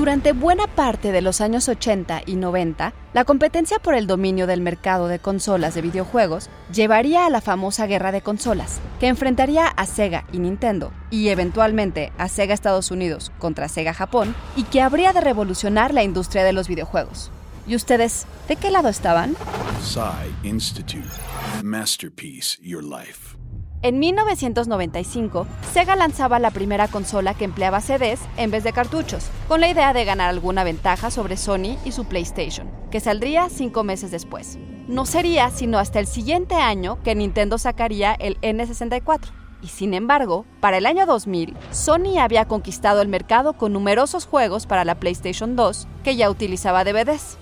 Durante buena parte de los años 80 y 90, la competencia por el dominio del mercado de consolas de videojuegos llevaría a la famosa guerra de consolas, que enfrentaría a Sega y Nintendo, y eventualmente a Sega Estados Unidos contra Sega Japón, y que habría de revolucionar la industria de los videojuegos. ¿Y ustedes, de qué lado estaban? En 1995, Sega lanzaba la primera consola que empleaba CDs en vez de cartuchos, con la idea de ganar alguna ventaja sobre Sony y su PlayStation, que saldría cinco meses después. No sería sino hasta el siguiente año que Nintendo sacaría el N64. Y sin embargo, para el año 2000, Sony había conquistado el mercado con numerosos juegos para la PlayStation 2 que ya utilizaba DVDs.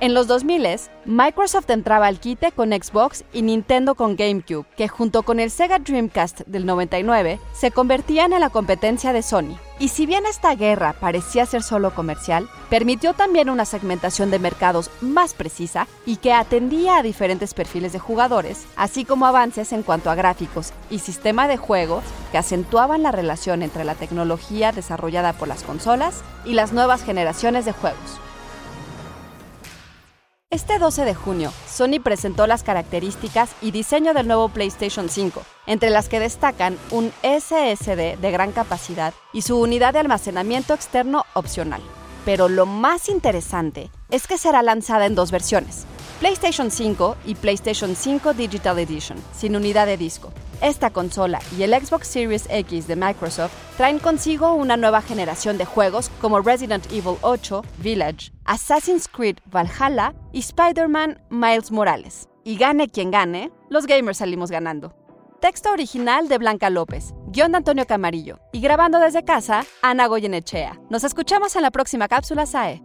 En los 2000, Microsoft entraba al quite con Xbox y Nintendo con GameCube, que junto con el Sega Dreamcast del 99 se convertían en la competencia de Sony. Y si bien esta guerra parecía ser solo comercial, permitió también una segmentación de mercados más precisa y que atendía a diferentes perfiles de jugadores, así como avances en cuanto a gráficos y sistema de juego que acentuaban la relación entre la tecnología desarrollada por las consolas y las nuevas generaciones de juegos. Este 12 de junio, Sony presentó las características y diseño del nuevo PlayStation 5, entre las que destacan un SSD de gran capacidad y su unidad de almacenamiento externo opcional. Pero lo más interesante es que será lanzada en dos versiones, PlayStation 5 y PlayStation 5 Digital Edition, sin unidad de disco. Esta consola y el Xbox Series X de Microsoft traen consigo una nueva generación de juegos como Resident Evil 8, Village, Assassin's Creed Valhalla y Spider-Man Miles Morales. Y gane quien gane, los gamers salimos ganando. Texto original de Blanca López, guion de Antonio Camarillo y grabando desde casa, Ana Goyenechea. Nos escuchamos en la próxima cápsula SAE.